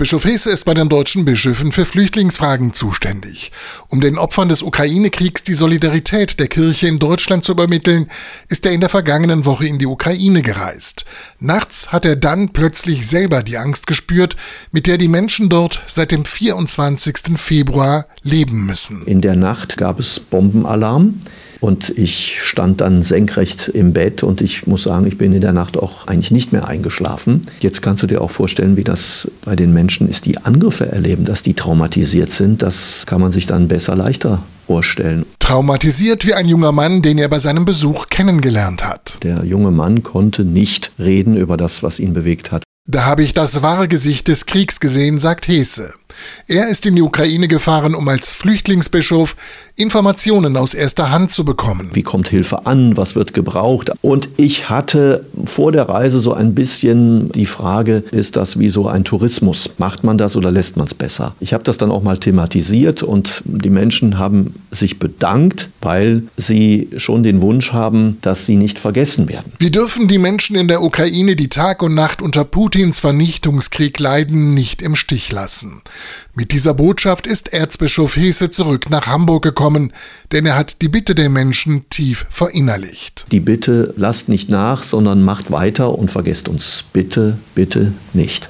Erzbischof Hesse ist bei den deutschen Bischöfen für Flüchtlingsfragen zuständig. Um den Opfern des Ukraine-Kriegs die Solidarität der Kirche in Deutschland zu übermitteln, ist er in der vergangenen Woche in die Ukraine gereist. Nachts hat er dann plötzlich selber die Angst gespürt, mit der die Menschen dort seit dem 24. Februar leben müssen. In der Nacht gab es Bombenalarm. Und ich stand dann senkrecht im Bett und ich muss sagen, ich bin in der Nacht auch eigentlich nicht mehr eingeschlafen. Jetzt kannst du dir auch vorstellen, wie das bei den Menschen ist, die Angriffe erleben, dass die traumatisiert sind. Das kann man sich dann besser leichter vorstellen. Traumatisiert wie ein junger Mann, den er bei seinem Besuch kennengelernt hat. Der junge Mann konnte nicht reden über das, was ihn bewegt hat. Da habe ich das wahre Gesicht des Kriegs gesehen, sagt Hese. Er ist in die Ukraine gefahren, um als Flüchtlingsbischof Informationen aus erster Hand zu bekommen. Wie kommt Hilfe an? Was wird gebraucht? Und ich hatte vor der Reise so ein bisschen die Frage, ist das wie so ein Tourismus? Macht man das oder lässt man es besser? Ich habe das dann auch mal thematisiert und die Menschen haben sich bedankt, weil sie schon den Wunsch haben, dass sie nicht vergessen werden. Wir dürfen die Menschen in der Ukraine, die Tag und Nacht unter Putins Vernichtungskrieg leiden, nicht im Stich lassen. Mit dieser Botschaft ist Erzbischof Hesse zurück nach Hamburg gekommen, denn er hat die Bitte der Menschen tief verinnerlicht. Die Bitte lasst nicht nach, sondern macht weiter und vergesst uns bitte, bitte nicht.